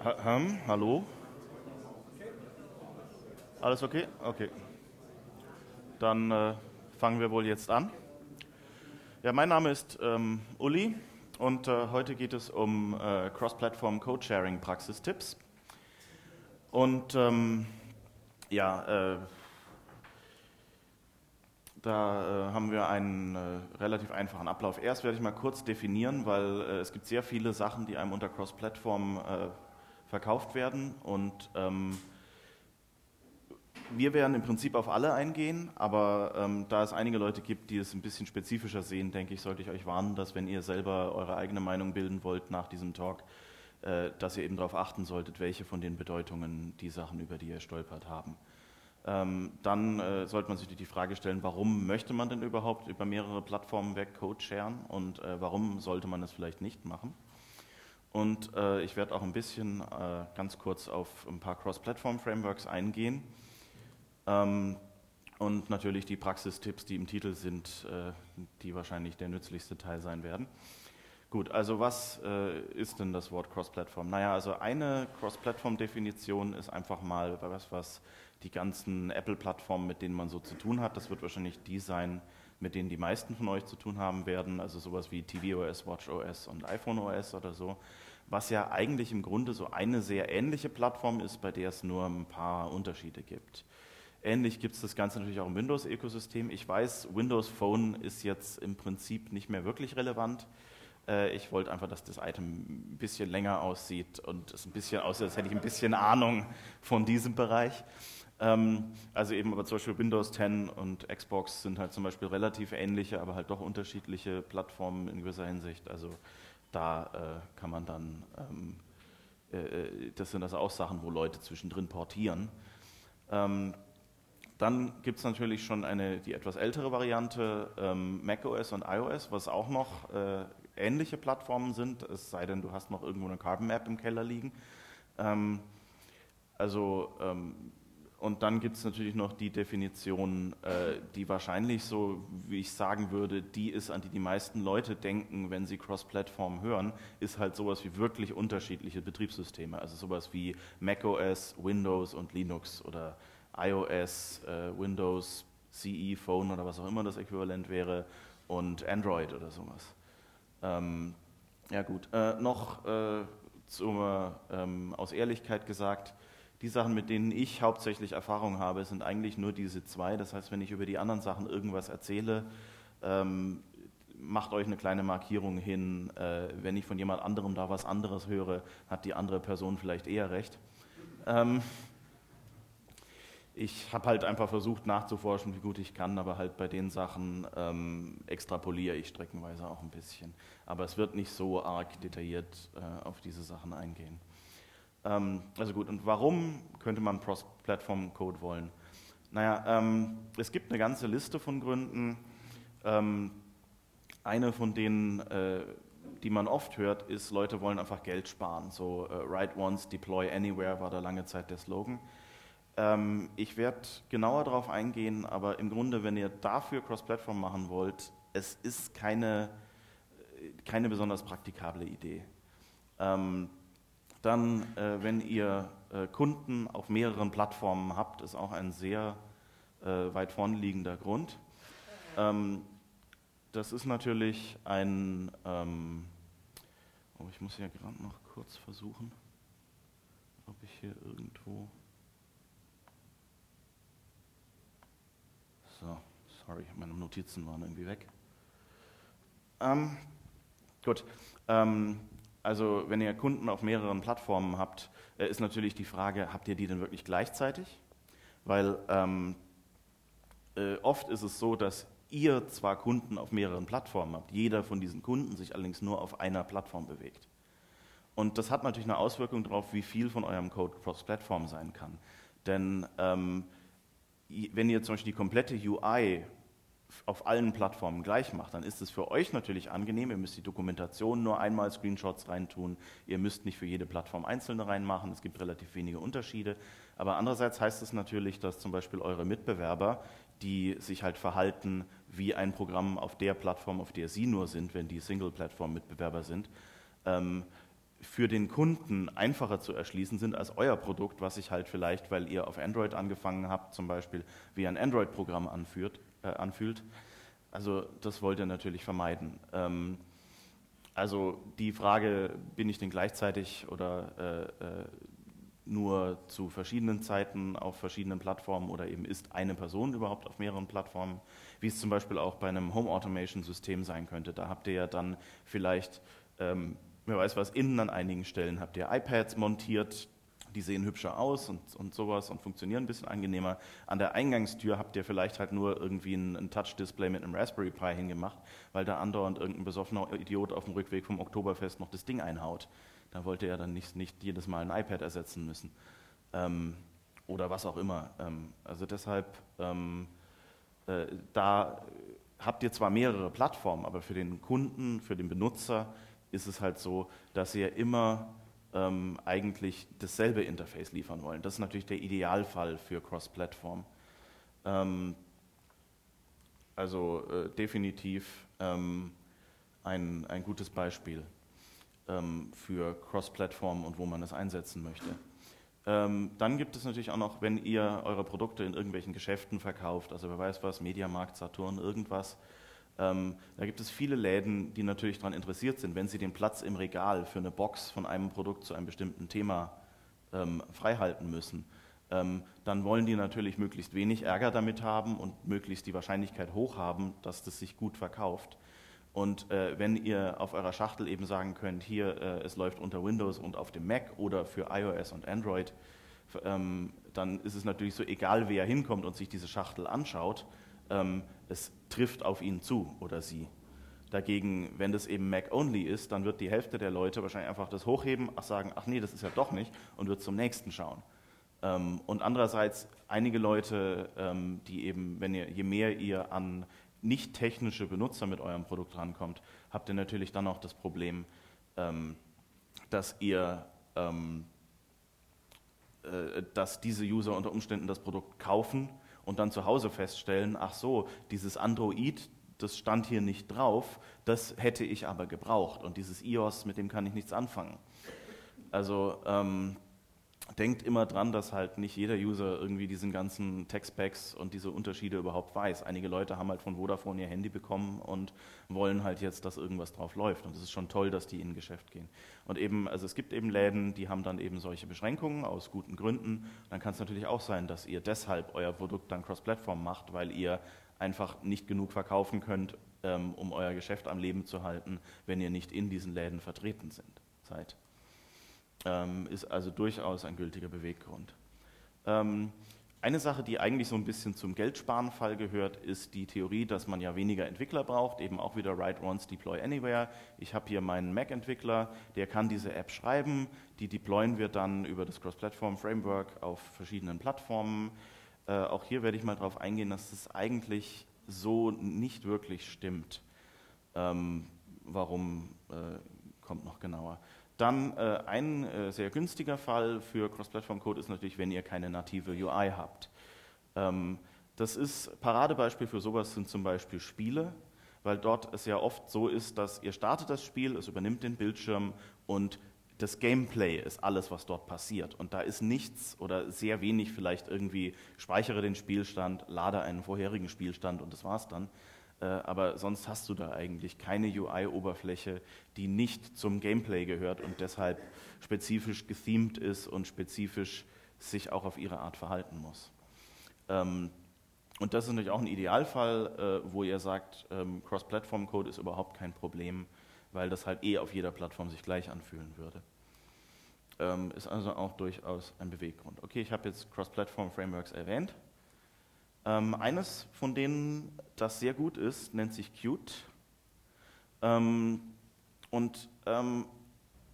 Hm, hallo? Alles okay? Okay. Dann äh, fangen wir wohl jetzt an. Ja, mein Name ist ähm, Uli und äh, heute geht es um äh, Cross-Platform Code-Sharing Praxistipps. Und ähm, ja, äh, da äh, haben wir einen äh, relativ einfachen Ablauf. Erst werde ich mal kurz definieren, weil es gibt sehr viele Sachen, die einem unter Cross-Platform äh, verkauft werden und ähm, wir werden im Prinzip auf alle eingehen, aber ähm, da es einige Leute gibt, die es ein bisschen spezifischer sehen, denke ich, sollte ich euch warnen, dass wenn ihr selber eure eigene Meinung bilden wollt nach diesem Talk, äh, dass ihr eben darauf achten solltet, welche von den Bedeutungen die Sachen, über die ihr stolpert, haben. Ähm, dann äh, sollte man sich die Frage stellen, warum möchte man denn überhaupt über mehrere Plattformen weg Code sharen und äh, warum sollte man es vielleicht nicht machen? Und äh, ich werde auch ein bisschen äh, ganz kurz auf ein paar Cross-Platform-Frameworks eingehen. Ähm, und natürlich die Praxistipps, die im Titel sind, äh, die wahrscheinlich der nützlichste Teil sein werden. Gut, also was äh, ist denn das Wort Cross-Platform? Naja, also eine Cross-Platform-Definition ist einfach mal was, was die ganzen Apple-Plattformen, mit denen man so zu tun hat, das wird wahrscheinlich die sein, mit denen die meisten von euch zu tun haben werden, also sowas wie tvOS, WatchOS und iPhoneOS oder so, was ja eigentlich im Grunde so eine sehr ähnliche Plattform ist, bei der es nur ein paar Unterschiede gibt. Ähnlich gibt es das Ganze natürlich auch im Windows-Ökosystem. Ich weiß, Windows Phone ist jetzt im Prinzip nicht mehr wirklich relevant. Äh, ich wollte einfach, dass das Item ein bisschen länger aussieht und es ein bisschen aussieht, als hätte ich ein bisschen Ahnung von diesem Bereich. Ähm, also eben aber zum Beispiel Windows 10 und Xbox sind halt zum Beispiel relativ ähnliche, aber halt doch unterschiedliche Plattformen in gewisser Hinsicht. Also da äh, kann man dann, ähm, äh, äh das sind also auch Sachen, wo Leute zwischendrin portieren. Ähm, dann gibt es natürlich schon eine, die etwas ältere Variante, ähm, macOS und iOS, was auch noch äh, ähnliche Plattformen sind, es sei denn, du hast noch irgendwo eine Carbon Map im Keller liegen. Ähm, also ähm, und dann gibt es natürlich noch die Definition, äh, die wahrscheinlich so, wie ich sagen würde, die ist, an die die meisten Leute denken, wenn sie Cross-Plattform hören, ist halt sowas wie wirklich unterschiedliche Betriebssysteme. Also sowas wie macOS, Windows und Linux oder iOS, äh, Windows, CE, Phone oder was auch immer das Äquivalent wäre und Android oder sowas. Ähm, ja gut, äh, noch äh, zum, ähm, aus Ehrlichkeit gesagt, die Sachen, mit denen ich hauptsächlich Erfahrung habe, sind eigentlich nur diese zwei. Das heißt, wenn ich über die anderen Sachen irgendwas erzähle, ähm, macht euch eine kleine Markierung hin. Äh, wenn ich von jemand anderem da was anderes höre, hat die andere Person vielleicht eher recht. Ähm, ich habe halt einfach versucht nachzuforschen, wie gut ich kann, aber halt bei den Sachen ähm, extrapoliere ich streckenweise auch ein bisschen. Aber es wird nicht so arg detailliert äh, auf diese Sachen eingehen. Ähm, also gut, und warum könnte man Cross-Platform-Code wollen? Naja, ähm, es gibt eine ganze Liste von Gründen. Ähm, eine von denen, äh, die man oft hört, ist, Leute wollen einfach Geld sparen. So äh, Write Once, Deploy Anywhere war da lange Zeit der Slogan. Ähm, ich werde genauer darauf eingehen, aber im Grunde, wenn ihr dafür Cross-Platform machen wollt, es ist keine, keine besonders praktikable Idee. Ähm, dann, äh, wenn ihr äh, Kunden auf mehreren Plattformen habt, ist auch ein sehr äh, weit vorn liegender Grund. Ähm, das ist natürlich ein, ähm, oh, ich muss ja gerade noch kurz versuchen, ob ich hier irgendwo. So, sorry, meine Notizen waren irgendwie weg. Ähm, gut. Ähm, also wenn ihr Kunden auf mehreren Plattformen habt, äh, ist natürlich die Frage, habt ihr die denn wirklich gleichzeitig? Weil ähm, äh, oft ist es so, dass ihr zwar Kunden auf mehreren Plattformen habt, jeder von diesen Kunden sich allerdings nur auf einer Plattform bewegt. Und das hat natürlich eine Auswirkung darauf, wie viel von eurem Code cross-Plattform sein kann. Denn ähm, wenn ihr zum Beispiel die komplette UI auf allen Plattformen gleich macht, dann ist es für euch natürlich angenehm. Ihr müsst die Dokumentation nur einmal Screenshots reintun. Ihr müsst nicht für jede Plattform einzelne reinmachen. Es gibt relativ wenige Unterschiede. Aber andererseits heißt es natürlich, dass zum Beispiel eure Mitbewerber, die sich halt verhalten wie ein Programm auf der Plattform, auf der sie nur sind, wenn die Single-Plattform-Mitbewerber sind, ähm, für den Kunden einfacher zu erschließen sind als euer Produkt, was sich halt vielleicht, weil ihr auf Android angefangen habt, zum Beispiel wie ein Android-Programm äh, anfühlt. Also das wollt ihr natürlich vermeiden. Ähm, also die Frage, bin ich denn gleichzeitig oder äh, äh, nur zu verschiedenen Zeiten auf verschiedenen Plattformen oder eben ist eine Person überhaupt auf mehreren Plattformen, wie es zum Beispiel auch bei einem Home Automation System sein könnte. Da habt ihr ja dann vielleicht ähm, wer weiß was, innen an einigen Stellen habt ihr iPads montiert, die sehen hübscher aus und, und sowas und funktionieren ein bisschen angenehmer. An der Eingangstür habt ihr vielleicht halt nur irgendwie ein, ein Touch-Display mit einem Raspberry Pi hingemacht, weil da andauernd irgendein besoffener Idiot auf dem Rückweg vom Oktoberfest noch das Ding einhaut. Da wollte er dann nicht, nicht jedes Mal ein iPad ersetzen müssen. Ähm, oder was auch immer. Ähm, also deshalb, ähm, äh, da habt ihr zwar mehrere Plattformen, aber für den Kunden, für den Benutzer ist es halt so, dass ja immer ähm, eigentlich dasselbe Interface liefern wollen. Das ist natürlich der Idealfall für Cross-Plattform. Ähm, also äh, definitiv ähm, ein, ein gutes Beispiel ähm, für Cross-Plattform und wo man das einsetzen möchte. Ähm, dann gibt es natürlich auch noch, wenn ihr eure Produkte in irgendwelchen Geschäften verkauft, also wer weiß was, Mediamarkt, Saturn, irgendwas, ähm, da gibt es viele Läden, die natürlich daran interessiert sind, wenn sie den Platz im Regal für eine Box von einem Produkt zu einem bestimmten Thema ähm, freihalten müssen. Ähm, dann wollen die natürlich möglichst wenig Ärger damit haben und möglichst die Wahrscheinlichkeit hoch haben, dass das sich gut verkauft. Und äh, wenn ihr auf eurer Schachtel eben sagen könnt, hier, äh, es läuft unter Windows und auf dem Mac oder für iOS und Android, ähm, dann ist es natürlich so, egal wer hinkommt und sich diese Schachtel anschaut, ähm, es trifft auf ihn zu oder sie. Dagegen, wenn das eben Mac-only ist, dann wird die Hälfte der Leute wahrscheinlich einfach das hochheben, ach sagen, ach nee, das ist ja doch nicht und wird zum nächsten schauen. Ähm, und andererseits einige Leute, ähm, die eben, wenn ihr, je mehr ihr an nicht technische Benutzer mit eurem Produkt rankommt, habt ihr natürlich dann auch das Problem, ähm, dass ihr ähm, äh, dass diese User unter Umständen das Produkt kaufen und dann zu Hause feststellen, ach so, dieses Android, das stand hier nicht drauf, das hätte ich aber gebraucht und dieses iOS, mit dem kann ich nichts anfangen. Also ähm, denkt immer dran, dass halt nicht jeder User irgendwie diesen ganzen Tech-Specs und diese Unterschiede überhaupt weiß. Einige Leute haben halt von Vodafone ihr Handy bekommen und wollen halt jetzt, dass irgendwas drauf läuft. Und es ist schon toll, dass die in ein Geschäft gehen. Und eben, also es gibt eben Läden, die haben dann eben solche Beschränkungen aus guten Gründen. Dann kann es natürlich auch sein, dass ihr deshalb euer Produkt dann cross-Plattform macht, weil ihr einfach nicht genug verkaufen könnt, ähm, um euer Geschäft am Leben zu halten, wenn ihr nicht in diesen Läden vertreten seid ist also durchaus ein gültiger Beweggrund. Ähm, eine Sache, die eigentlich so ein bisschen zum Geldsparenfall gehört, ist die Theorie, dass man ja weniger Entwickler braucht, eben auch wieder Write Once, Deploy Anywhere. Ich habe hier meinen Mac-Entwickler, der kann diese App schreiben, die deployen wir dann über das Cross-Platform-Framework auf verschiedenen Plattformen. Äh, auch hier werde ich mal darauf eingehen, dass das eigentlich so nicht wirklich stimmt. Ähm, warum äh, kommt noch genauer. Dann äh, ein äh, sehr günstiger Fall für Cross-Platform-Code ist natürlich, wenn ihr keine native UI habt. Ähm, das ist Paradebeispiel für sowas sind zum Beispiel Spiele, weil dort es ja oft so ist, dass ihr startet das Spiel, es übernimmt den Bildschirm und das Gameplay ist alles, was dort passiert. Und da ist nichts oder sehr wenig vielleicht irgendwie, speichere den Spielstand, lade einen vorherigen Spielstand und das war's dann, aber sonst hast du da eigentlich keine UI-Oberfläche, die nicht zum Gameplay gehört und deshalb spezifisch gethemed ist und spezifisch sich auch auf ihre Art verhalten muss. Ähm, und das ist natürlich auch ein Idealfall, äh, wo ihr sagt, ähm, Cross-Platform-Code ist überhaupt kein Problem, weil das halt eh auf jeder Plattform sich gleich anfühlen würde. Ähm, ist also auch durchaus ein Beweggrund. Okay, ich habe jetzt Cross-Platform-Frameworks erwähnt. Ähm, eines von denen, das sehr gut ist, nennt sich Qt. Ähm, und ähm,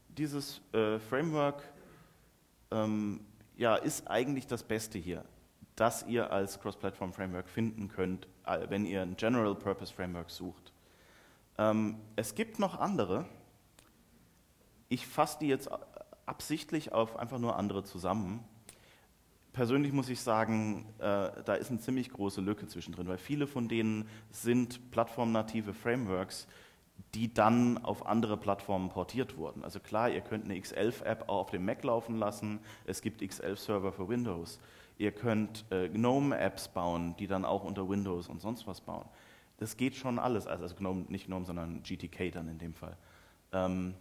dieses äh, Framework ähm, ja, ist eigentlich das Beste hier, das ihr als Cross-Platform-Framework finden könnt, äh, wenn ihr ein General-Purpose-Framework sucht. Ähm, es gibt noch andere. Ich fasse die jetzt absichtlich auf einfach nur andere zusammen persönlich muss ich sagen, äh, da ist eine ziemlich große Lücke zwischendrin, weil viele von denen sind plattformnative Frameworks, die dann auf andere Plattformen portiert wurden. Also klar, ihr könnt eine X11-App auch auf dem Mac laufen lassen. Es gibt X11-Server für Windows. Ihr könnt äh, GNOME-Apps bauen, die dann auch unter Windows und sonst was bauen. Das geht schon alles. Also, also GNOME, nicht GNOME, sondern GTK dann in dem Fall. Ähm,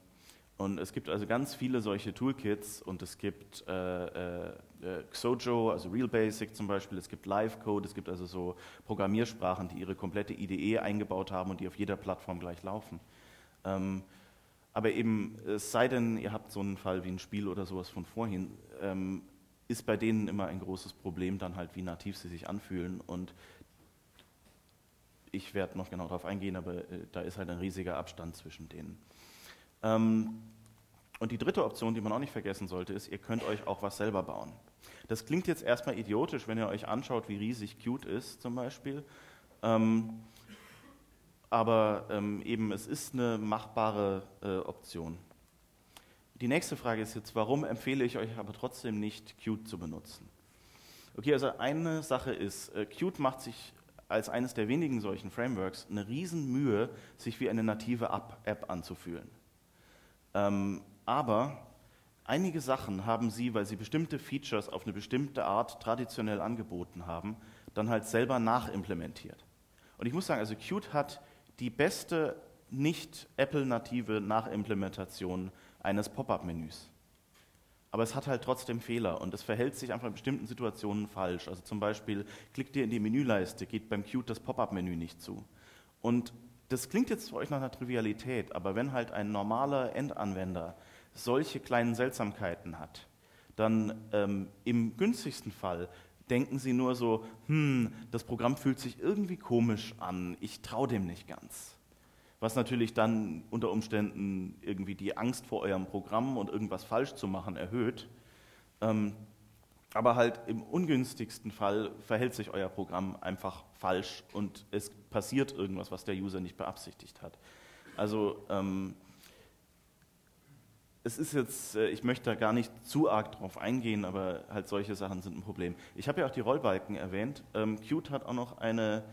und es gibt also ganz viele solche Toolkits und es gibt äh, äh, äh Xojo, also Real Basic zum Beispiel, es gibt Live Code, es gibt also so Programmiersprachen, die ihre komplette IDE eingebaut haben und die auf jeder Plattform gleich laufen. Ähm, aber eben, es sei denn, ihr habt so einen Fall wie ein Spiel oder sowas von vorhin, ähm, ist bei denen immer ein großes Problem dann halt, wie nativ sie sich anfühlen und ich werde noch genau darauf eingehen, aber äh, da ist halt ein riesiger Abstand zwischen denen. Ähm, und die dritte Option, die man auch nicht vergessen sollte, ist, ihr könnt euch auch was selber bauen. Das klingt jetzt erstmal idiotisch, wenn ihr euch anschaut, wie riesig Qt ist zum Beispiel. Ähm, aber ähm, eben, es ist eine machbare äh, Option. Die nächste Frage ist jetzt, warum empfehle ich euch aber trotzdem nicht Qt zu benutzen? Okay, also eine Sache ist, äh, Qt macht sich als eines der wenigen solchen Frameworks eine Riesenmühe, sich wie eine native App anzufühlen. Ähm, aber einige Sachen haben sie, weil sie bestimmte Features auf eine bestimmte Art traditionell angeboten haben, dann halt selber nachimplementiert. Und ich muss sagen, also Qt hat die beste nicht Apple-native Nachimplementation eines Pop-up-Menüs. Aber es hat halt trotzdem Fehler und es verhält sich einfach in bestimmten Situationen falsch. Also zum Beispiel klickt ihr in die Menüleiste, geht beim Qt das Pop-up-Menü nicht zu. Und das klingt jetzt für euch nach einer Trivialität, aber wenn halt ein normaler Endanwender solche kleinen Seltsamkeiten hat, dann ähm, im günstigsten Fall denken sie nur so, hm, das Programm fühlt sich irgendwie komisch an, ich traue dem nicht ganz. Was natürlich dann unter Umständen irgendwie die Angst vor eurem Programm und irgendwas falsch zu machen erhöht. Ähm, aber halt im ungünstigsten Fall verhält sich euer Programm einfach falsch und es passiert irgendwas, was der User nicht beabsichtigt hat. Also ähm, es ist jetzt, äh, ich möchte da gar nicht zu arg drauf eingehen, aber halt solche Sachen sind ein Problem. Ich habe ja auch die Rollbalken erwähnt. Ähm, Qt hat auch noch eine,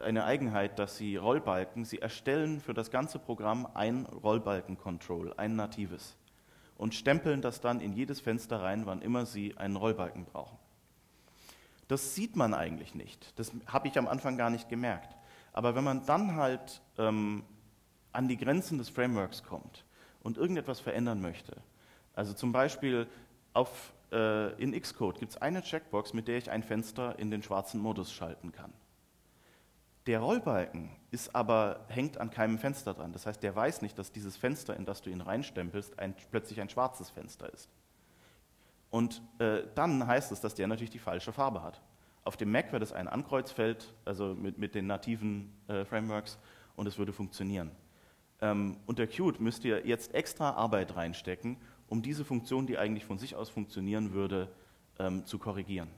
eine Eigenheit, dass sie Rollbalken, sie erstellen für das ganze Programm ein Rollbalken-Control, ein natives und stempeln das dann in jedes Fenster rein, wann immer Sie einen Rollbalken brauchen. Das sieht man eigentlich nicht. Das habe ich am Anfang gar nicht gemerkt. Aber wenn man dann halt ähm, an die Grenzen des Frameworks kommt und irgendetwas verändern möchte, also zum Beispiel auf, äh, in Xcode gibt es eine Checkbox, mit der ich ein Fenster in den schwarzen Modus schalten kann. Der Rollbalken ist aber, hängt an keinem Fenster dran. Das heißt, der weiß nicht, dass dieses Fenster, in das du ihn reinstempelst, ein, plötzlich ein schwarzes Fenster ist. Und äh, dann heißt es, dass der natürlich die falsche Farbe hat. Auf dem Mac wäre das ein Ankreuzfeld, also mit, mit den nativen äh, Frameworks, und es würde funktionieren. Ähm, unter Qt müsst ihr jetzt extra Arbeit reinstecken, um diese Funktion, die eigentlich von sich aus funktionieren würde, ähm, zu korrigieren.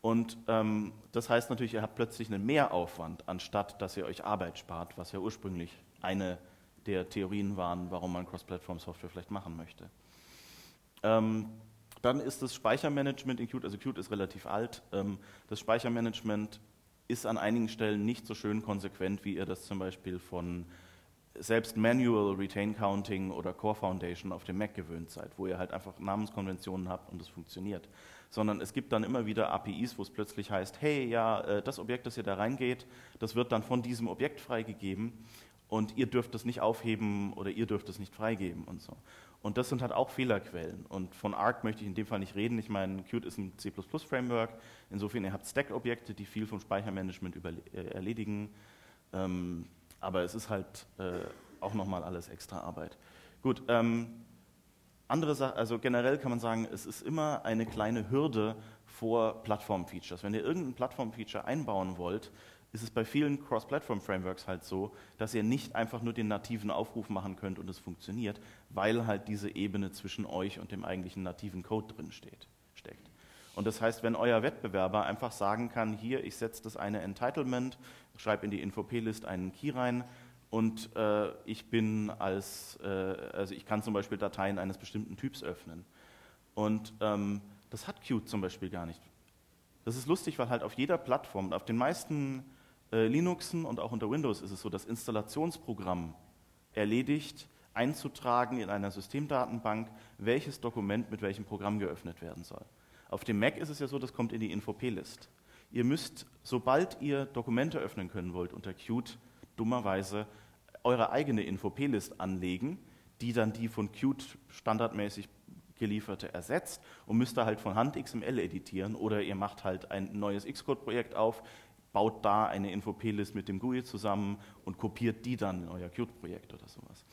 Und ähm, das heißt natürlich, ihr habt plötzlich einen Mehraufwand, anstatt dass ihr euch Arbeit spart, was ja ursprünglich eine der Theorien waren, warum man Cross-Platform-Software vielleicht machen möchte. Ähm, dann ist das Speichermanagement in Qt, also Qt ist relativ alt, ähm, das Speichermanagement ist an einigen Stellen nicht so schön konsequent, wie ihr das zum Beispiel von selbst Manual Retain Counting oder Core Foundation auf dem Mac gewöhnt seid, wo ihr halt einfach Namenskonventionen habt und es funktioniert sondern es gibt dann immer wieder APIs, wo es plötzlich heißt, hey, ja, äh, das Objekt, das ihr da reingeht, das wird dann von diesem Objekt freigegeben und ihr dürft es nicht aufheben oder ihr dürft es nicht freigeben und so. Und das sind halt auch Fehlerquellen. Und von Arc möchte ich in dem Fall nicht reden. Ich meine, Qt ist ein C++-Framework. Insofern, ihr habt Stack-Objekte, die viel vom Speichermanagement äh, erledigen. Ähm, aber es ist halt äh, auch nochmal alles extra Arbeit. Gut, ähm, andere Sache, also generell kann man sagen, es ist immer eine kleine Hürde vor Plattform-Features. Wenn ihr irgendein Plattform-Feature einbauen wollt, ist es bei vielen Cross-Platform-Frameworks halt so, dass ihr nicht einfach nur den nativen Aufruf machen könnt und es funktioniert, weil halt diese Ebene zwischen euch und dem eigentlichen nativen Code drin steht, steckt. Und das heißt, wenn euer Wettbewerber einfach sagen kann, hier, ich setze das eine Entitlement, schreibe in die Info-P-List einen Key rein, und äh, ich bin als, äh, also ich kann zum Beispiel Dateien eines bestimmten Typs öffnen. Und ähm, das hat Qt zum Beispiel gar nicht. Das ist lustig, weil halt auf jeder Plattform, auf den meisten äh, Linuxen und auch unter Windows ist es so, das Installationsprogramm erledigt, einzutragen in einer Systemdatenbank, welches Dokument mit welchem Programm geöffnet werden soll. Auf dem Mac ist es ja so, das kommt in die Info-P-List. Ihr müsst, sobald ihr Dokumente öffnen können wollt unter Qt, dummerweise eure eigene Info-P-List anlegen, die dann die von Qt standardmäßig gelieferte ersetzt und müsst da halt von Hand XML editieren oder ihr macht halt ein neues Xcode-Projekt auf, baut da eine Info-P-List mit dem GUI zusammen und kopiert die dann in euer Qt-Projekt oder sowas.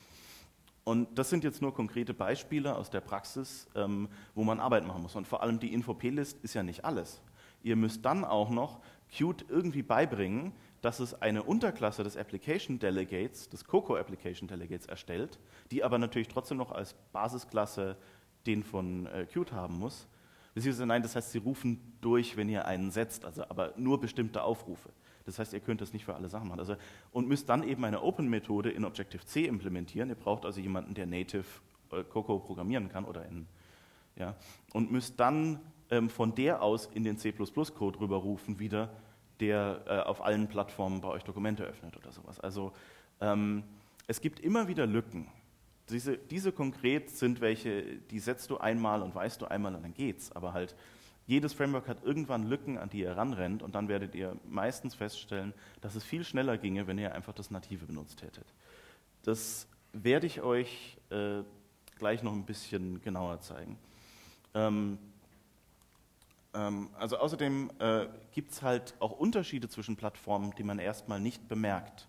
Und das sind jetzt nur konkrete Beispiele aus der Praxis, ähm, wo man Arbeit machen muss. Und vor allem die Info-P-List ist ja nicht alles. Ihr müsst dann auch noch Qt irgendwie beibringen, dass es eine Unterklasse des Application Delegates, des Coco Application Delegates erstellt, die aber natürlich trotzdem noch als Basisklasse den von äh, Qt haben muss. Beziehungsweise nein, das heißt, sie rufen durch, wenn ihr einen setzt, also aber nur bestimmte Aufrufe. Das heißt, ihr könnt das nicht für alle Sachen machen. Also, und müsst dann eben eine Open-Methode in Objective-C implementieren. Ihr braucht also jemanden, der Native äh, Coco programmieren kann oder in, ja, und müsst dann ähm, von der aus in den C++-Code rüberrufen wieder, der äh, auf allen Plattformen bei euch Dokumente öffnet oder sowas. Also ähm, es gibt immer wieder Lücken. Diese, diese konkret sind welche, die setzt du einmal und weißt du einmal und dann geht's. Aber halt jedes Framework hat irgendwann Lücken, an die ihr ranrennt und dann werdet ihr meistens feststellen, dass es viel schneller ginge, wenn ihr einfach das Native benutzt hättet. Das werde ich euch äh, gleich noch ein bisschen genauer zeigen. Ähm, ähm, also außerdem äh, gibt es halt auch Unterschiede zwischen Plattformen, die man erstmal nicht bemerkt.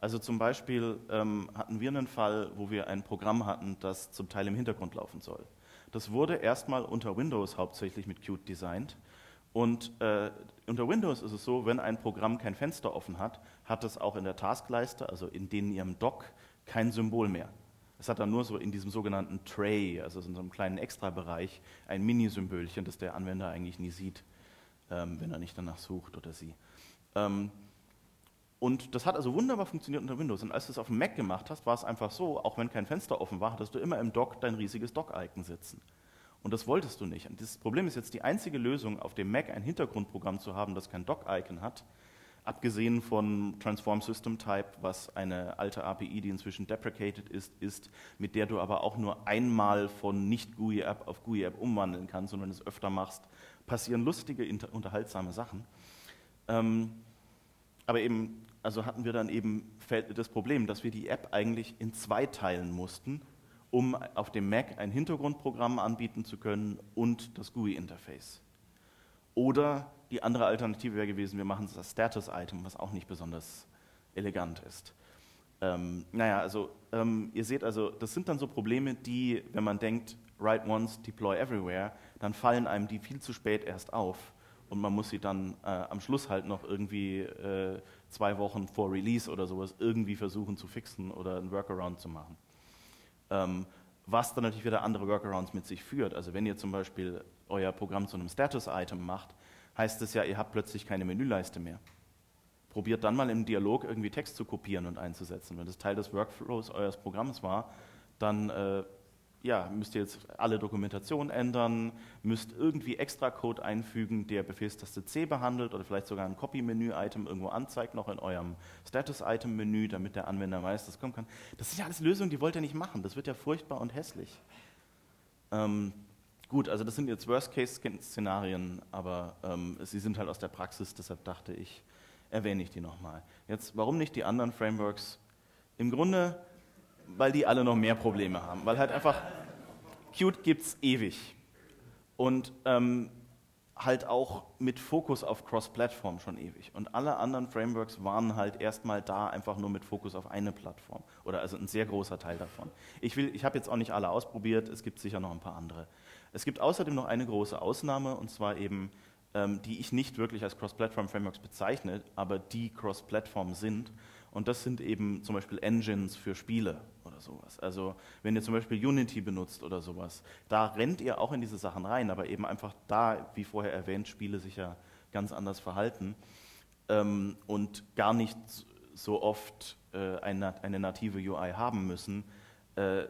Also zum Beispiel ähm, hatten wir einen Fall, wo wir ein Programm hatten, das zum Teil im Hintergrund laufen soll. Das wurde erstmal unter Windows hauptsächlich mit Qt designt. Und äh, unter Windows ist es so, wenn ein Programm kein Fenster offen hat, hat es auch in der Taskleiste, also in den ihrem Dock, kein Symbol mehr. Es hat dann nur so in diesem sogenannten Tray, also in so einem kleinen Extrabereich, ein Mini-Symbolchen, das der Anwender eigentlich nie sieht, ähm, wenn er nicht danach sucht oder sie. Ähm, und das hat also wunderbar funktioniert unter Windows. Und als du es auf dem Mac gemacht hast, war es einfach so, auch wenn kein Fenster offen war, hattest du immer im Dock dein riesiges Dock-Icon sitzen. Und das wolltest du nicht. Und das Problem ist jetzt, die einzige Lösung, auf dem Mac ein Hintergrundprogramm zu haben, das kein Dock-Icon hat, abgesehen von Transform System Type, was eine alte API, die inzwischen deprecated ist, ist, mit der du aber auch nur einmal von Nicht-GUI-App auf GUI-App umwandeln kannst. Und wenn du es öfter machst, passieren lustige, unterhaltsame Sachen. Ähm, aber eben also hatten wir dann eben das Problem, dass wir die App eigentlich in zwei teilen mussten, um auf dem Mac ein Hintergrundprogramm anbieten zu können und das GUI-Interface. Oder die andere Alternative wäre gewesen, wir machen das Status-Item, was auch nicht besonders elegant ist. Ähm, naja, also ähm, ihr seht also, das sind dann so Probleme, die, wenn man denkt, write once, deploy everywhere, dann fallen einem die viel zu spät erst auf und man muss sie dann äh, am Schluss halt noch irgendwie äh, zwei Wochen vor Release oder sowas irgendwie versuchen zu fixen oder einen Workaround zu machen. Ähm, was dann natürlich wieder andere Workarounds mit sich führt. Also wenn ihr zum Beispiel euer Programm zu einem Status-Item macht, heißt es ja, ihr habt plötzlich keine Menüleiste mehr. Probiert dann mal im Dialog irgendwie Text zu kopieren und einzusetzen. Wenn das Teil des Workflows eures Programms war, dann äh, ja, müsst ihr jetzt alle Dokumentation ändern, müsst irgendwie extra Code einfügen, der Befehlstaste C behandelt oder vielleicht sogar ein Copy-Menü-Item irgendwo anzeigt, noch in eurem Status-Item-Menü, damit der Anwender weiß, dass kommen kann. Das sind ja alles Lösungen, die wollt ihr nicht machen. Das wird ja furchtbar und hässlich. Ähm, gut, also das sind jetzt Worst-Case-Szenarien, aber ähm, sie sind halt aus der Praxis, deshalb dachte ich, erwähne ich die nochmal. Jetzt, warum nicht die anderen Frameworks? Im Grunde weil die alle noch mehr Probleme haben. Weil halt einfach, Qt gibt es ewig. Und ähm, halt auch mit Fokus auf Cross-Plattform schon ewig. Und alle anderen Frameworks waren halt erstmal da, einfach nur mit Fokus auf eine Plattform. Oder also ein sehr großer Teil davon. Ich, ich habe jetzt auch nicht alle ausprobiert, es gibt sicher noch ein paar andere. Es gibt außerdem noch eine große Ausnahme, und zwar eben, ähm, die ich nicht wirklich als Cross-Plattform-Frameworks bezeichne, aber die Cross-Plattform sind. Und das sind eben zum Beispiel Engines für Spiele sowas. Also wenn ihr zum Beispiel Unity benutzt oder sowas, da rennt ihr auch in diese Sachen rein, aber eben einfach da, wie vorher erwähnt, Spiele sich ja ganz anders verhalten ähm, und gar nicht so oft äh, eine, eine, native UI haben müssen, äh,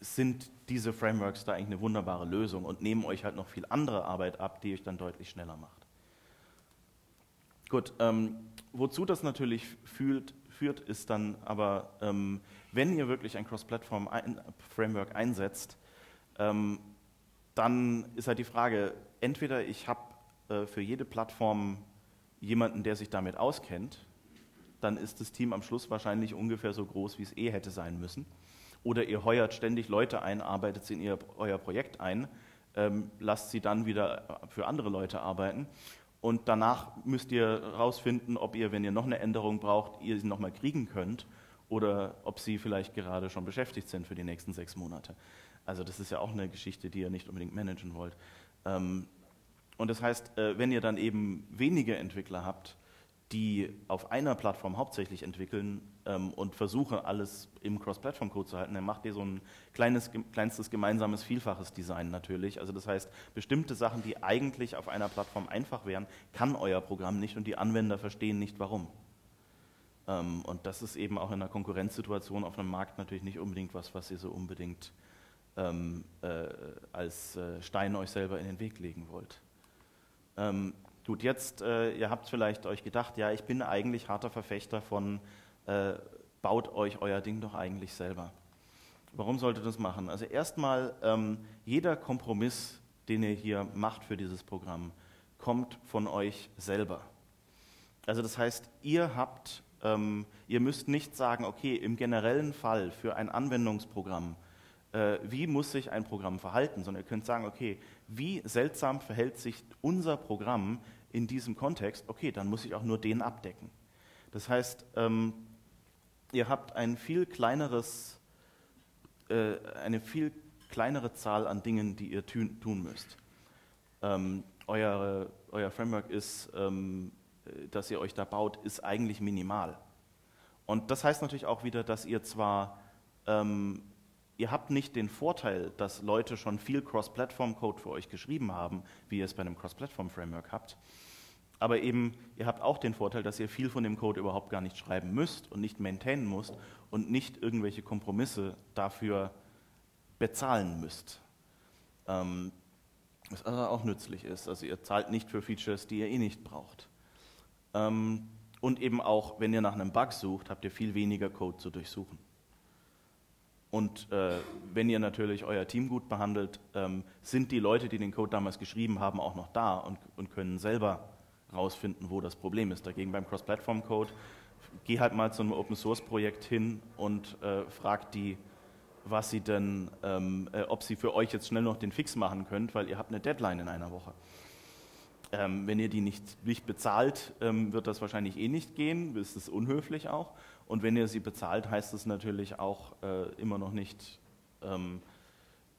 sind diese Frameworks da eigentlich eine wunderbare Lösung und nehmen euch halt noch viel andere Arbeit ab, die euch dann deutlich schneller macht. Gut, ähm, wozu das natürlich führt, führt ist dann aber, ähm, wenn ihr wirklich ein Cross-Platform-Framework einsetzt, ähm, dann ist halt die Frage, entweder ich habe äh, für jede Plattform jemanden, der sich damit auskennt, dann ist das Team am Schluss wahrscheinlich ungefähr so groß, wie es eh hätte sein müssen. Oder ihr heuert ständig Leute ein, arbeitet sie in ihr, euer Projekt ein, ähm, lasst sie dann wieder für andere Leute arbeiten. Und danach müsst ihr herausfinden, ob ihr, wenn ihr noch eine Änderung braucht, ihr sie nochmal kriegen könnt oder ob sie vielleicht gerade schon beschäftigt sind für die nächsten sechs Monate. Also das ist ja auch eine Geschichte, die ihr nicht unbedingt managen wollt. Ähm, und das heißt, äh, wenn ihr dann eben wenige Entwickler habt, die auf einer Plattform hauptsächlich entwickeln ähm, und versuchen, alles im Cross-Platform-Code zu halten, dann macht ihr so ein kleines, kleinstes gemeinsames vielfaches Design natürlich. Also das heißt, bestimmte Sachen, die eigentlich auf einer Plattform einfach wären, kann euer Programm nicht und die Anwender verstehen nicht, warum. Ähm, und das ist eben auch in einer Konkurrenzsituation auf einem Markt natürlich nicht unbedingt was, was ihr so unbedingt ähm, äh, als äh, Stein euch selber in den Weg legen wollt. Gut, jetzt, äh, ihr habt vielleicht euch gedacht, ja, ich bin eigentlich harter Verfechter von, äh, baut euch euer Ding doch eigentlich selber. Warum solltet ihr das machen? Also erstmal, ähm, jeder Kompromiss, den ihr hier macht für dieses Programm, kommt von euch selber. Also das heißt, ihr habt, ähm, ihr müsst nicht sagen, okay, im generellen Fall für ein Anwendungsprogramm äh, wie muss sich ein Programm verhalten, sondern ihr könnt sagen, okay, wie seltsam verhält sich unser Programm in diesem Kontext, okay, dann muss ich auch nur den abdecken. Das heißt, ähm, ihr habt ein viel kleineres, äh, eine viel kleinere Zahl an Dingen, die ihr tun, tun müsst. Ähm, euer, euer, Framework ist, ähm, das ihr euch da baut, ist eigentlich minimal. Und das heißt natürlich auch wieder, dass ihr zwar ähm, ihr habt nicht den Vorteil, dass Leute schon viel Cross-Platform-Code für euch geschrieben haben, wie ihr es bei einem Cross-Platform-Framework habt. Aber eben, ihr habt auch den Vorteil, dass ihr viel von dem Code überhaupt gar nicht schreiben müsst und nicht maintainen müsst und nicht irgendwelche Kompromisse dafür bezahlen müsst. Ähm, was also auch nützlich ist. Also ihr zahlt nicht für Features, die ihr eh nicht braucht. Ähm, und eben auch, wenn ihr nach einem Bug sucht, habt ihr viel weniger Code zu durchsuchen. Und äh, wenn ihr natürlich euer Team gut behandelt, ähm, sind die Leute, die den Code damals geschrieben haben, auch noch da und, und können selber rausfinden, wo das Problem ist. Dagegen beim Cross-Platform-Code, geh halt mal zu einem Open-Source-Projekt hin und äh, frag die, was sie denn, ähm, äh, ob sie für euch jetzt schnell noch den Fix machen könnt, weil ihr habt eine Deadline in einer Woche. Ähm, wenn ihr die nicht, nicht bezahlt, ähm, wird das wahrscheinlich eh nicht gehen, das ist unhöflich auch. Und wenn ihr sie bezahlt, heißt es natürlich auch äh, immer noch nicht, ähm,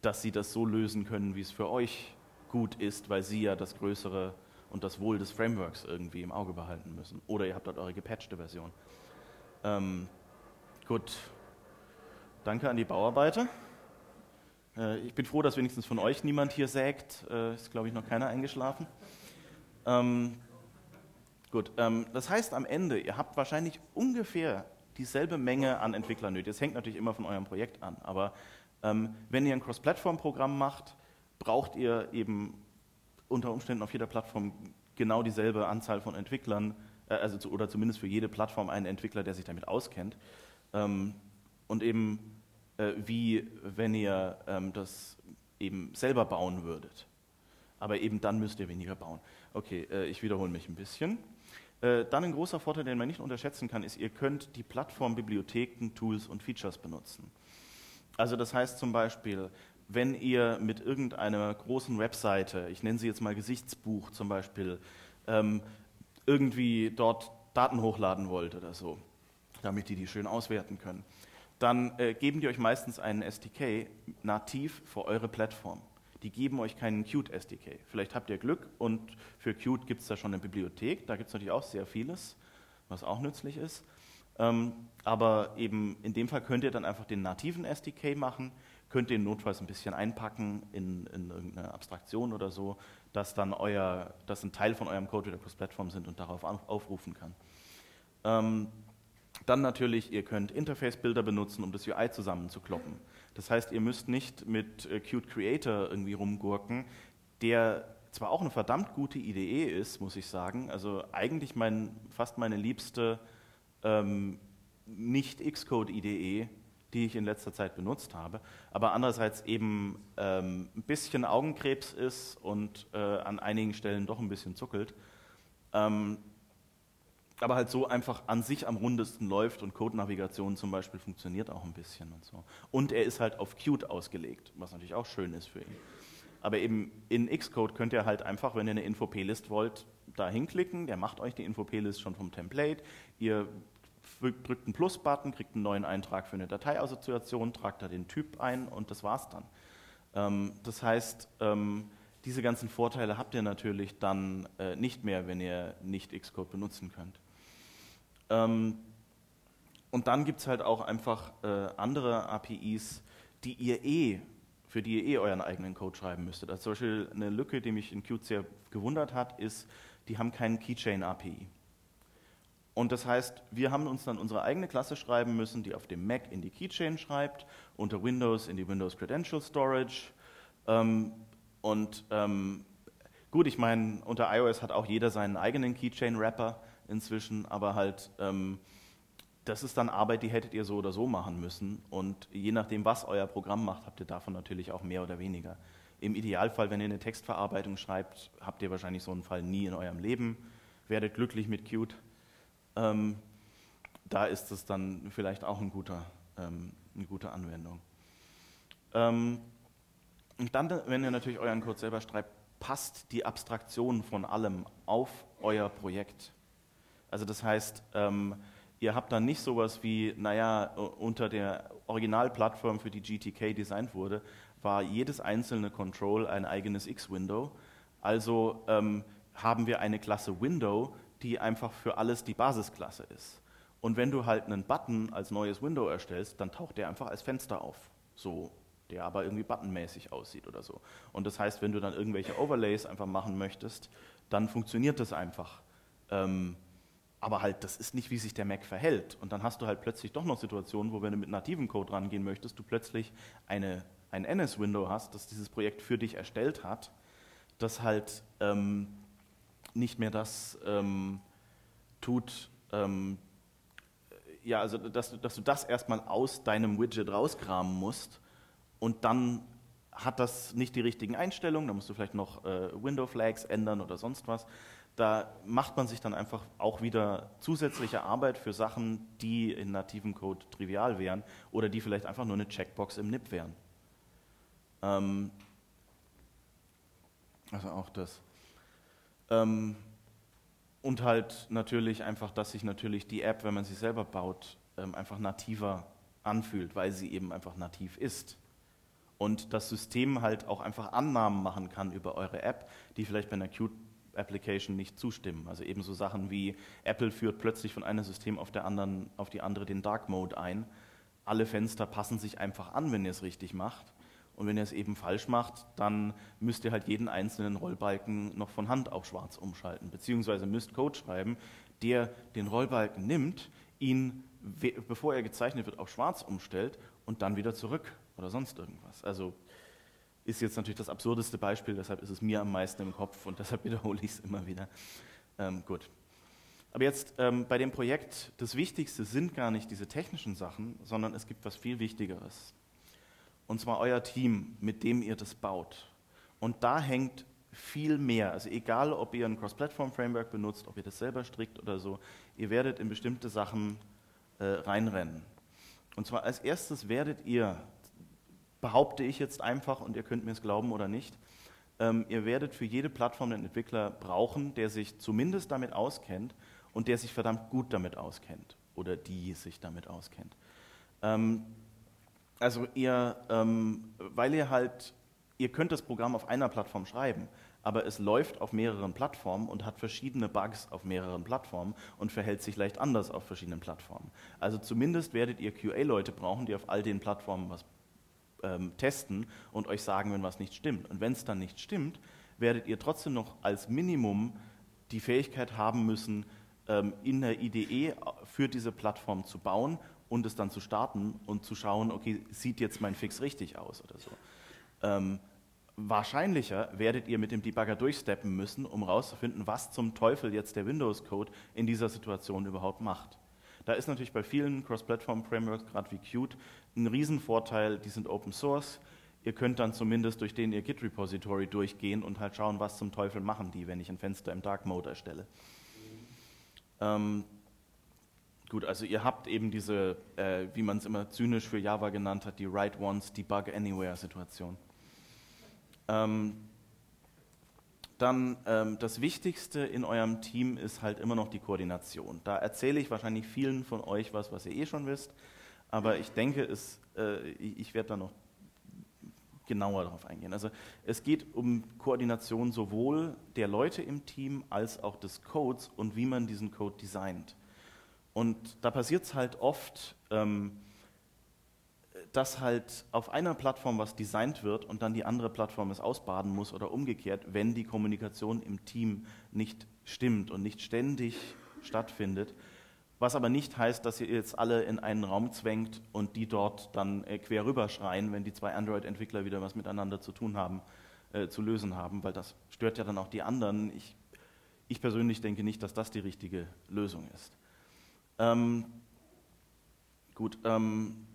dass sie das so lösen können, wie es für euch gut ist, weil sie ja das Größere und das Wohl des Frameworks irgendwie im Auge behalten müssen. Oder ihr habt dort eure gepatchte Version. Ähm, gut, danke an die Bauarbeiter. Äh, ich bin froh, dass wenigstens von euch niemand hier sägt. Äh, ist, glaube ich, noch keiner eingeschlafen. Ähm, gut, ähm, das heißt am Ende, ihr habt wahrscheinlich ungefähr dieselbe Menge an Entwicklern nötig. Das hängt natürlich immer von eurem Projekt an, aber ähm, wenn ihr ein Cross-Plattform-Programm macht, braucht ihr eben unter Umständen auf jeder Plattform genau dieselbe Anzahl von Entwicklern, äh, also zu, oder zumindest für jede Plattform einen Entwickler, der sich damit auskennt. Ähm, und eben äh, wie wenn ihr ähm, das eben selber bauen würdet. Aber eben dann müsst ihr weniger bauen. Okay, äh, ich wiederhole mich ein bisschen. Äh, dann ein großer Vorteil, den man nicht unterschätzen kann, ist, ihr könnt die Plattform Bibliotheken, Tools und Features benutzen. Also das heißt zum Beispiel, wenn ihr mit irgendeiner großen Webseite, ich nenne sie jetzt mal Gesichtsbuch zum Beispiel, ähm, irgendwie dort Daten hochladen wollt oder so, damit die die schön auswerten können, dann äh, geben die euch meistens einen SDK nativ für eure Plattform die geben euch keinen Qt SDK. Vielleicht habt ihr Glück und für Qt gibt es da schon eine Bibliothek, da gibt es natürlich auch sehr vieles, was auch nützlich ist. Ähm, aber eben in dem Fall könnt ihr dann einfach den nativen SDK machen, könnt den notfalls ein bisschen einpacken in, in irgendeine Abstraktion oder so, dass dann euer, dass ein Teil von eurem Code wieder cross-Plattform sind und darauf aufrufen kann. Ähm, dann natürlich, ihr könnt Interface-Bilder benutzen, um das UI zusammenzukloppen. Das heißt, ihr müsst nicht mit äh, Qt Creator irgendwie rumgurken. Der zwar auch eine verdammt gute Idee ist, muss ich sagen, also eigentlich mein, fast meine liebste ähm, Nicht-Xcode-IDE, die ich in letzter Zeit benutzt habe, aber andererseits eben ähm, ein bisschen Augenkrebs ist und äh, an einigen Stellen doch ein bisschen zuckelt. Ähm, aber halt so einfach an sich am rundesten läuft und Code-Navigation zum Beispiel funktioniert auch ein bisschen und so. Und er ist halt auf Qt ausgelegt, was natürlich auch schön ist für ihn. Aber eben in Xcode könnt ihr halt einfach, wenn ihr eine Info-P-List wollt, da hinklicken, der macht euch die Info-P-List schon vom Template, ihr drückt einen Plus-Button, kriegt einen neuen Eintrag für eine Dateiassoziation, tragt da den Typ ein und das war's dann. Ähm, das heißt, ähm, diese ganzen Vorteile habt ihr natürlich dann äh, nicht mehr, wenn ihr nicht Xcode benutzen könnt. Ähm, und dann gibt es halt auch einfach äh, andere APIs, die ihr eh, für die ihr eh euren eigenen Code schreiben müsstet. Also zum Beispiel eine Lücke, die mich in Qt sehr gewundert hat, ist, die haben keinen Keychain-API. Und das heißt, wir haben uns dann unsere eigene Klasse schreiben müssen, die auf dem Mac in die Keychain schreibt, unter Windows in die Windows Credential Storage. Ähm, und ähm, gut, ich meine, unter iOS hat auch jeder seinen eigenen Keychain-Wrapper inzwischen, aber halt, ähm, das ist dann Arbeit, die hättet ihr so oder so machen müssen. Und je nachdem, was euer Programm macht, habt ihr davon natürlich auch mehr oder weniger. Im Idealfall, wenn ihr eine Textverarbeitung schreibt, habt ihr wahrscheinlich so einen Fall nie in eurem Leben. Werdet glücklich mit Qt. Ähm, da ist es dann vielleicht auch ein guter, ähm, eine gute Anwendung. Ähm, und dann, wenn ihr natürlich euren Code selber schreibt, passt die Abstraktion von allem auf euer Projekt. Also das heißt, ähm, ihr habt dann nicht sowas wie, naja, unter der Originalplattform, für die GTK designt wurde, war jedes einzelne Control ein eigenes X-Window. Also ähm, haben wir eine Klasse Window, die einfach für alles die Basisklasse ist. Und wenn du halt einen Button als neues Window erstellst, dann taucht der einfach als Fenster auf. So, der aber irgendwie buttonmäßig aussieht oder so. Und das heißt, wenn du dann irgendwelche Overlays einfach machen möchtest, dann funktioniert das einfach. Ähm, aber halt, das ist nicht, wie sich der Mac verhält. Und dann hast du halt plötzlich doch noch Situationen, wo, wenn du mit nativen Code rangehen möchtest, du plötzlich eine, ein NS-Window hast, das dieses Projekt für dich erstellt hat, das halt ähm, nicht mehr das ähm, tut, ähm, ja, also dass, dass du das erstmal aus deinem Widget rauskramen musst und dann hat das nicht die richtigen Einstellungen, da musst du vielleicht noch äh, Window Flags ändern oder sonst was. Da macht man sich dann einfach auch wieder zusätzliche Arbeit für Sachen, die in nativen Code trivial wären oder die vielleicht einfach nur eine Checkbox im NIP wären. Ähm, also auch das. Ähm, und halt natürlich einfach, dass sich natürlich die App, wenn man sie selber baut, ähm, einfach nativer anfühlt, weil sie eben einfach nativ ist. Und das System halt auch einfach Annahmen machen kann über eure App, die vielleicht bei einer Qt Application nicht zustimmen. Also ebenso Sachen wie Apple führt plötzlich von einem System auf, der anderen, auf die andere den Dark Mode ein. Alle Fenster passen sich einfach an, wenn ihr es richtig macht. Und wenn ihr es eben falsch macht, dann müsst ihr halt jeden einzelnen Rollbalken noch von Hand auf schwarz umschalten. Beziehungsweise müsst Code schreiben, der den Rollbalken nimmt, ihn, bevor er gezeichnet wird, auf schwarz umstellt und dann wieder zurück oder sonst irgendwas. Also ist jetzt natürlich das absurdeste Beispiel, deshalb ist es mir am meisten im Kopf und deshalb wiederhole ich es immer wieder. Ähm, gut. Aber jetzt ähm, bei dem Projekt, das Wichtigste sind gar nicht diese technischen Sachen, sondern es gibt was viel Wichtigeres. Und zwar euer Team, mit dem ihr das baut. Und da hängt viel mehr. Also egal, ob ihr ein Cross-Platform-Framework benutzt, ob ihr das selber strickt oder so, ihr werdet in bestimmte Sachen äh, reinrennen. Und zwar als erstes werdet ihr behaupte ich jetzt einfach, und ihr könnt mir es glauben oder nicht, ähm, ihr werdet für jede Plattform einen Entwickler brauchen, der sich zumindest damit auskennt und der sich verdammt gut damit auskennt oder die sich damit auskennt. Ähm, also ihr, ähm, weil ihr halt, ihr könnt das Programm auf einer Plattform schreiben, aber es läuft auf mehreren Plattformen und hat verschiedene Bugs auf mehreren Plattformen und verhält sich leicht anders auf verschiedenen Plattformen. Also zumindest werdet ihr QA-Leute brauchen, die auf all den Plattformen was ähm, testen und euch sagen, wenn was nicht stimmt. Und wenn es dann nicht stimmt, werdet ihr trotzdem noch als Minimum die Fähigkeit haben müssen, ähm, in der IDE für diese Plattform zu bauen und es dann zu starten und zu schauen, okay, sieht jetzt mein Fix richtig aus oder so. Ähm, wahrscheinlicher werdet ihr mit dem Debugger durchsteppen müssen, um herauszufinden, was zum Teufel jetzt der Windows-Code in dieser Situation überhaupt macht. Da ist natürlich bei vielen Cross-Platform-Frameworks, gerade wie Qt, ein Riesenvorteil, die sind Open Source. Ihr könnt dann zumindest durch den ihr Git-Repository durchgehen und halt schauen, was zum Teufel machen die, wenn ich ein Fenster im Dark Mode erstelle. Ähm, gut, also ihr habt eben diese, äh, wie man es immer zynisch für Java genannt hat, die Write Once, Debug Anywhere-Situation. Ähm, dann ähm, das Wichtigste in eurem Team ist halt immer noch die Koordination. Da erzähle ich wahrscheinlich vielen von euch was, was ihr eh schon wisst, aber ich denke, es, äh, ich werde da noch genauer darauf eingehen. Also es geht um Koordination sowohl der Leute im Team als auch des Codes und wie man diesen Code designt. Und da passiert es halt oft, ähm, dass halt auf einer Plattform was designt wird und dann die andere Plattform es ausbaden muss oder umgekehrt, wenn die Kommunikation im Team nicht stimmt und nicht ständig stattfindet. Was aber nicht heißt, dass ihr jetzt alle in einen Raum zwängt und die dort dann äh, quer rüberschreien, wenn die zwei Android-Entwickler wieder was miteinander zu tun haben, äh, zu lösen haben, weil das stört ja dann auch die anderen. Ich, ich persönlich denke nicht, dass das die richtige Lösung ist. Ähm, gut, ähm,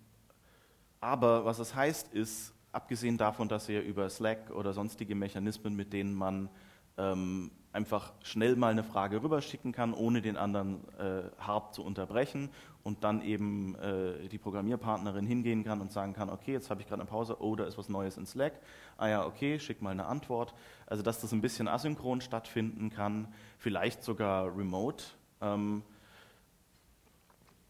aber was es heißt, ist, abgesehen davon, dass ihr über Slack oder sonstige Mechanismen, mit denen man ähm, einfach schnell mal eine Frage rüberschicken kann, ohne den anderen äh, hart zu unterbrechen und dann eben äh, die Programmierpartnerin hingehen kann und sagen kann, okay, jetzt habe ich gerade eine Pause, oh, da ist was Neues in Slack, ah ja, okay, schick mal eine Antwort. Also dass das ein bisschen asynchron stattfinden kann, vielleicht sogar remote. Ähm,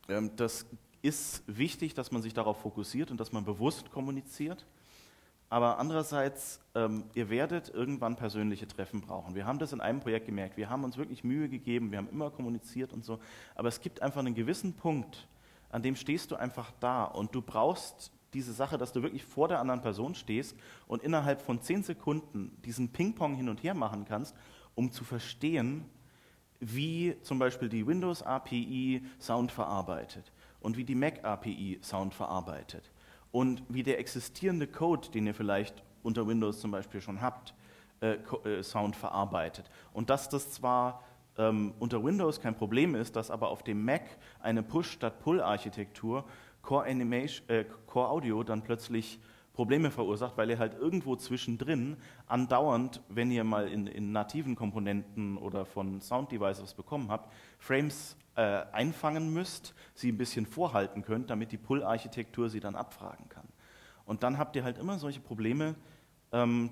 ähm, das ist wichtig, dass man sich darauf fokussiert und dass man bewusst kommuniziert. Aber andererseits, ähm, ihr werdet irgendwann persönliche Treffen brauchen. Wir haben das in einem Projekt gemerkt. Wir haben uns wirklich Mühe gegeben, wir haben immer kommuniziert und so. Aber es gibt einfach einen gewissen Punkt, an dem stehst du einfach da und du brauchst diese Sache, dass du wirklich vor der anderen Person stehst und innerhalb von zehn Sekunden diesen Ping-Pong hin und her machen kannst, um zu verstehen, wie zum Beispiel die Windows API Sound verarbeitet und wie die Mac API Sound verarbeitet und wie der existierende Code, den ihr vielleicht unter Windows zum Beispiel schon habt, äh, äh, Sound verarbeitet. Und dass das zwar ähm, unter Windows kein Problem ist, dass aber auf dem Mac eine Push-statt-Pull-Architektur Core, äh, Core Audio dann plötzlich Probleme verursacht, weil ihr halt irgendwo zwischendrin andauernd, wenn ihr mal in, in nativen Komponenten oder von Sound-Devices bekommen habt, Frames äh, einfangen müsst, sie ein bisschen vorhalten könnt, damit die Pull-Architektur sie dann abfragen kann. Und dann habt ihr halt immer solche Probleme, ähm,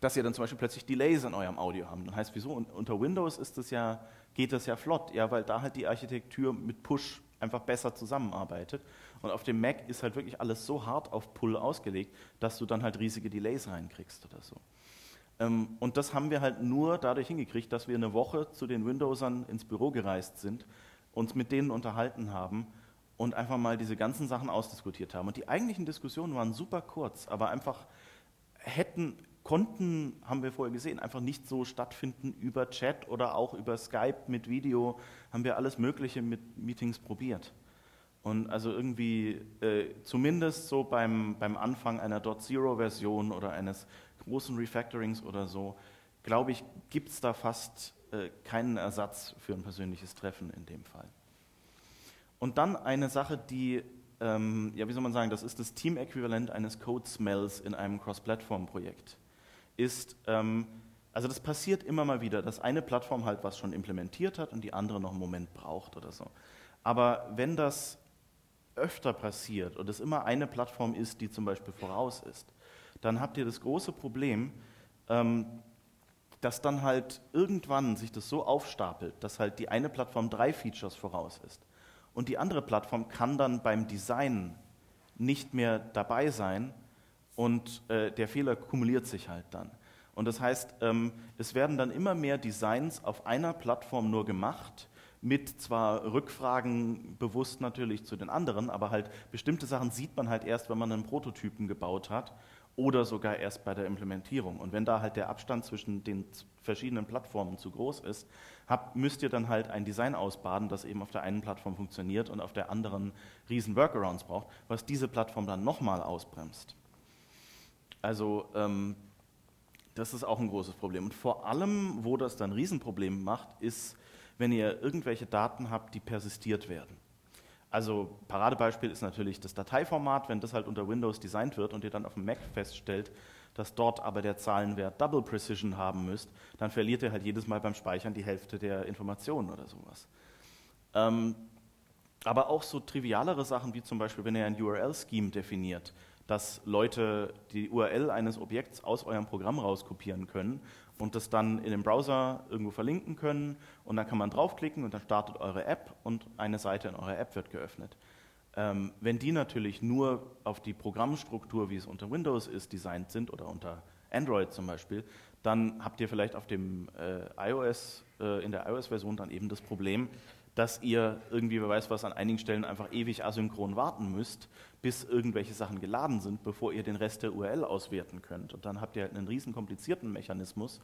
dass ihr dann zum Beispiel plötzlich Delays in eurem Audio habt. Dann heißt, wieso? Und unter Windows ist das ja, geht das ja flott, ja, weil da halt die Architektur mit Push einfach besser zusammenarbeitet. Und auf dem Mac ist halt wirklich alles so hart auf Pull ausgelegt, dass du dann halt riesige Delays reinkriegst oder so. Ähm, und das haben wir halt nur dadurch hingekriegt, dass wir eine Woche zu den Windowsern ins Büro gereist sind, uns mit denen unterhalten haben und einfach mal diese ganzen Sachen ausdiskutiert haben. Und die eigentlichen Diskussionen waren super kurz, aber einfach hätten, konnten, haben wir vorher gesehen, einfach nicht so stattfinden über Chat oder auch über Skype mit Video, haben wir alles Mögliche mit Meetings probiert. Und also irgendwie, äh, zumindest so beim, beim Anfang einer .0-Version oder eines großen Refactorings oder so, glaube ich, gibt es da fast äh, keinen Ersatz für ein persönliches Treffen in dem Fall. Und dann eine Sache, die, ähm, ja, wie soll man sagen, das ist das Team-Äquivalent eines Code-Smells in einem Cross-Plattform-Projekt, ist, ähm, also das passiert immer mal wieder, dass eine Plattform halt was schon implementiert hat und die andere noch einen Moment braucht oder so. Aber wenn das öfter passiert und es immer eine Plattform ist, die zum Beispiel voraus ist, dann habt ihr das große Problem, ähm, dass dann halt irgendwann sich das so aufstapelt, dass halt die eine Plattform drei Features voraus ist und die andere Plattform kann dann beim Design nicht mehr dabei sein und äh, der Fehler kumuliert sich halt dann. Und das heißt, ähm, es werden dann immer mehr Designs auf einer Plattform nur gemacht, mit zwar Rückfragen bewusst natürlich zu den anderen, aber halt bestimmte Sachen sieht man halt erst, wenn man einen Prototypen gebaut hat oder sogar erst bei der Implementierung. Und wenn da halt der Abstand zwischen den verschiedenen Plattformen zu groß ist, habt, müsst ihr dann halt ein Design ausbaden, das eben auf der einen Plattform funktioniert und auf der anderen riesen Workarounds braucht, was diese Plattform dann nochmal ausbremst. Also ähm, Das ist auch ein großes Problem. Und vor allem, wo das dann ein Riesenproblem macht, ist, wenn ihr irgendwelche Daten habt, die persistiert werden. Also Paradebeispiel ist natürlich das Dateiformat, wenn das halt unter Windows designt wird und ihr dann auf dem Mac feststellt, dass dort aber der Zahlenwert Double Precision haben müsst, dann verliert ihr halt jedes Mal beim Speichern die Hälfte der Informationen oder sowas. Ähm, aber auch so trivialere Sachen wie zum Beispiel, wenn ihr ein URL-Scheme definiert, dass Leute die URL eines Objekts aus eurem Programm rauskopieren können und das dann in dem Browser irgendwo verlinken können und dann kann man draufklicken und dann startet eure App und eine Seite in eurer App wird geöffnet. Ähm, wenn die natürlich nur auf die Programmstruktur, wie es unter Windows ist, designt sind oder unter Android zum Beispiel, dann habt ihr vielleicht auf dem äh, iOS, äh, in der iOS-Version dann eben das Problem, dass ihr irgendwie, wer weiß was, an einigen Stellen einfach ewig asynchron warten müsst, bis irgendwelche Sachen geladen sind, bevor ihr den Rest der URL auswerten könnt. Und dann habt ihr halt einen riesen komplizierten Mechanismus.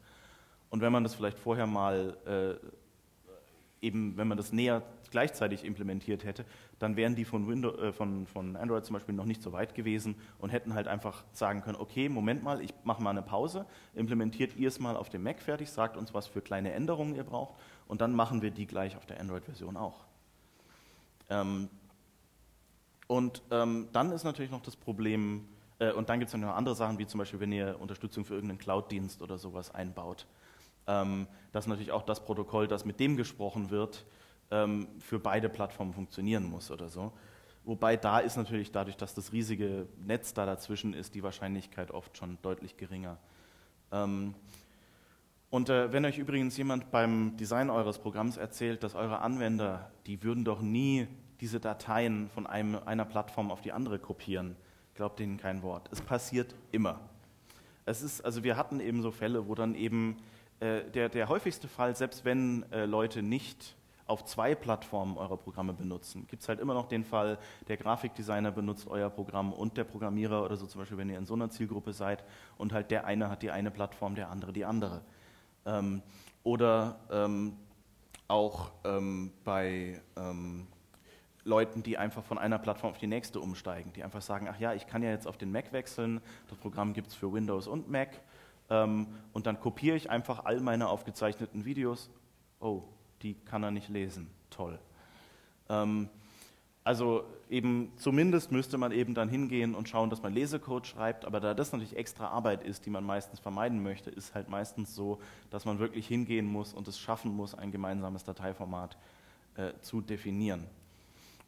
Und wenn man das vielleicht vorher mal äh, eben, wenn man das näher gleichzeitig implementiert hätte, dann wären die von, Windows, äh, von, von Android zum Beispiel noch nicht so weit gewesen und hätten halt einfach sagen können, okay, Moment mal, ich mache mal eine Pause, implementiert ihr es mal auf dem Mac fertig, sagt uns, was für kleine Änderungen ihr braucht und dann machen wir die gleich auf der Android-Version auch. Ähm, und ähm, dann ist natürlich noch das Problem, äh, und dann gibt es noch andere Sachen, wie zum Beispiel, wenn ihr Unterstützung für irgendeinen Cloud-Dienst oder sowas einbaut ähm, dass natürlich auch das Protokoll, das mit dem gesprochen wird, ähm, für beide Plattformen funktionieren muss oder so. Wobei da ist natürlich dadurch, dass das riesige Netz da dazwischen ist, die Wahrscheinlichkeit oft schon deutlich geringer. Und äh, wenn euch übrigens jemand beim Design eures Programms erzählt, dass eure Anwender, die würden doch nie diese Dateien von einem, einer Plattform auf die andere kopieren, glaubt denen kein Wort. Es passiert immer. Es ist, also wir hatten eben so Fälle, wo dann eben äh, der, der häufigste Fall, selbst wenn äh, Leute nicht auf zwei Plattformen eure Programme benutzen, gibt es halt immer noch den Fall, der Grafikdesigner benutzt euer Programm und der Programmierer oder so zum Beispiel, wenn ihr in so einer Zielgruppe seid und halt der eine hat die eine Plattform, der andere die andere. Ähm, oder ähm, auch ähm, bei ähm, Leuten, die einfach von einer Plattform auf die nächste umsteigen, die einfach sagen, ach ja, ich kann ja jetzt auf den Mac wechseln, das Programm gibt es für Windows und Mac ähm, und dann kopiere ich einfach all meine aufgezeichneten Videos. Oh, die kann er nicht lesen. Toll. Ähm, also eben zumindest müsste man eben dann hingehen und schauen, dass man Lesecode schreibt, aber da das natürlich extra Arbeit ist, die man meistens vermeiden möchte, ist halt meistens so, dass man wirklich hingehen muss und es schaffen muss, ein gemeinsames Dateiformat äh, zu definieren.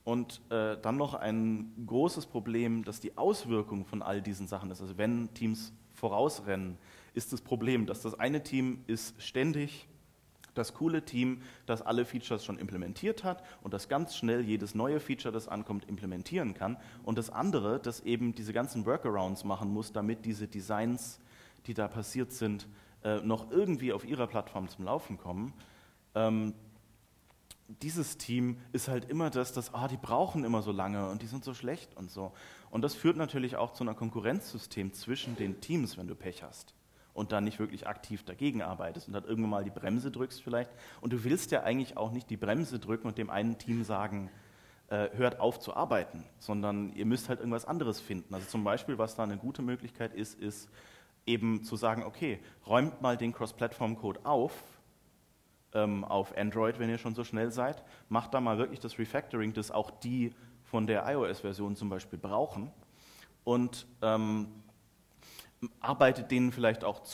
Und äh, dann noch ein großes Problem, dass die Auswirkung von all diesen Sachen ist. Also wenn Teams vorausrennen, ist das Problem, dass das eine Team ist ständig das coole Team, das alle Features schon implementiert hat und das ganz schnell jedes neue Feature, das ankommt, implementieren kann. Und das andere, das eben diese ganzen Workarounds machen muss, damit diese Designs, die da passiert sind, äh, noch irgendwie auf ihrer Plattform zum Laufen kommen. Ähm, dieses Team ist halt immer das, dass ah, die brauchen immer so lange und die sind so schlecht und so. Und das führt natürlich auch zu einer Konkurrenzsystem zwischen den Teams, wenn du Pech hast und dann nicht wirklich aktiv dagegen arbeitest und dann irgendwann mal die Bremse drückst vielleicht. Und du willst ja eigentlich auch nicht die Bremse drücken und dem einen Team sagen, äh, hört auf zu arbeiten, sondern ihr müsst halt irgendwas anderes finden. Also zum Beispiel, was da eine gute Möglichkeit ist, ist eben zu sagen, okay, räumt mal den Cross-Platform-Code auf, ähm, auf Android, wenn ihr schon so schnell seid, macht da mal wirklich das Refactoring, das auch die von der iOS-Version zum Beispiel brauchen und ähm, arbeitet denen vielleicht auch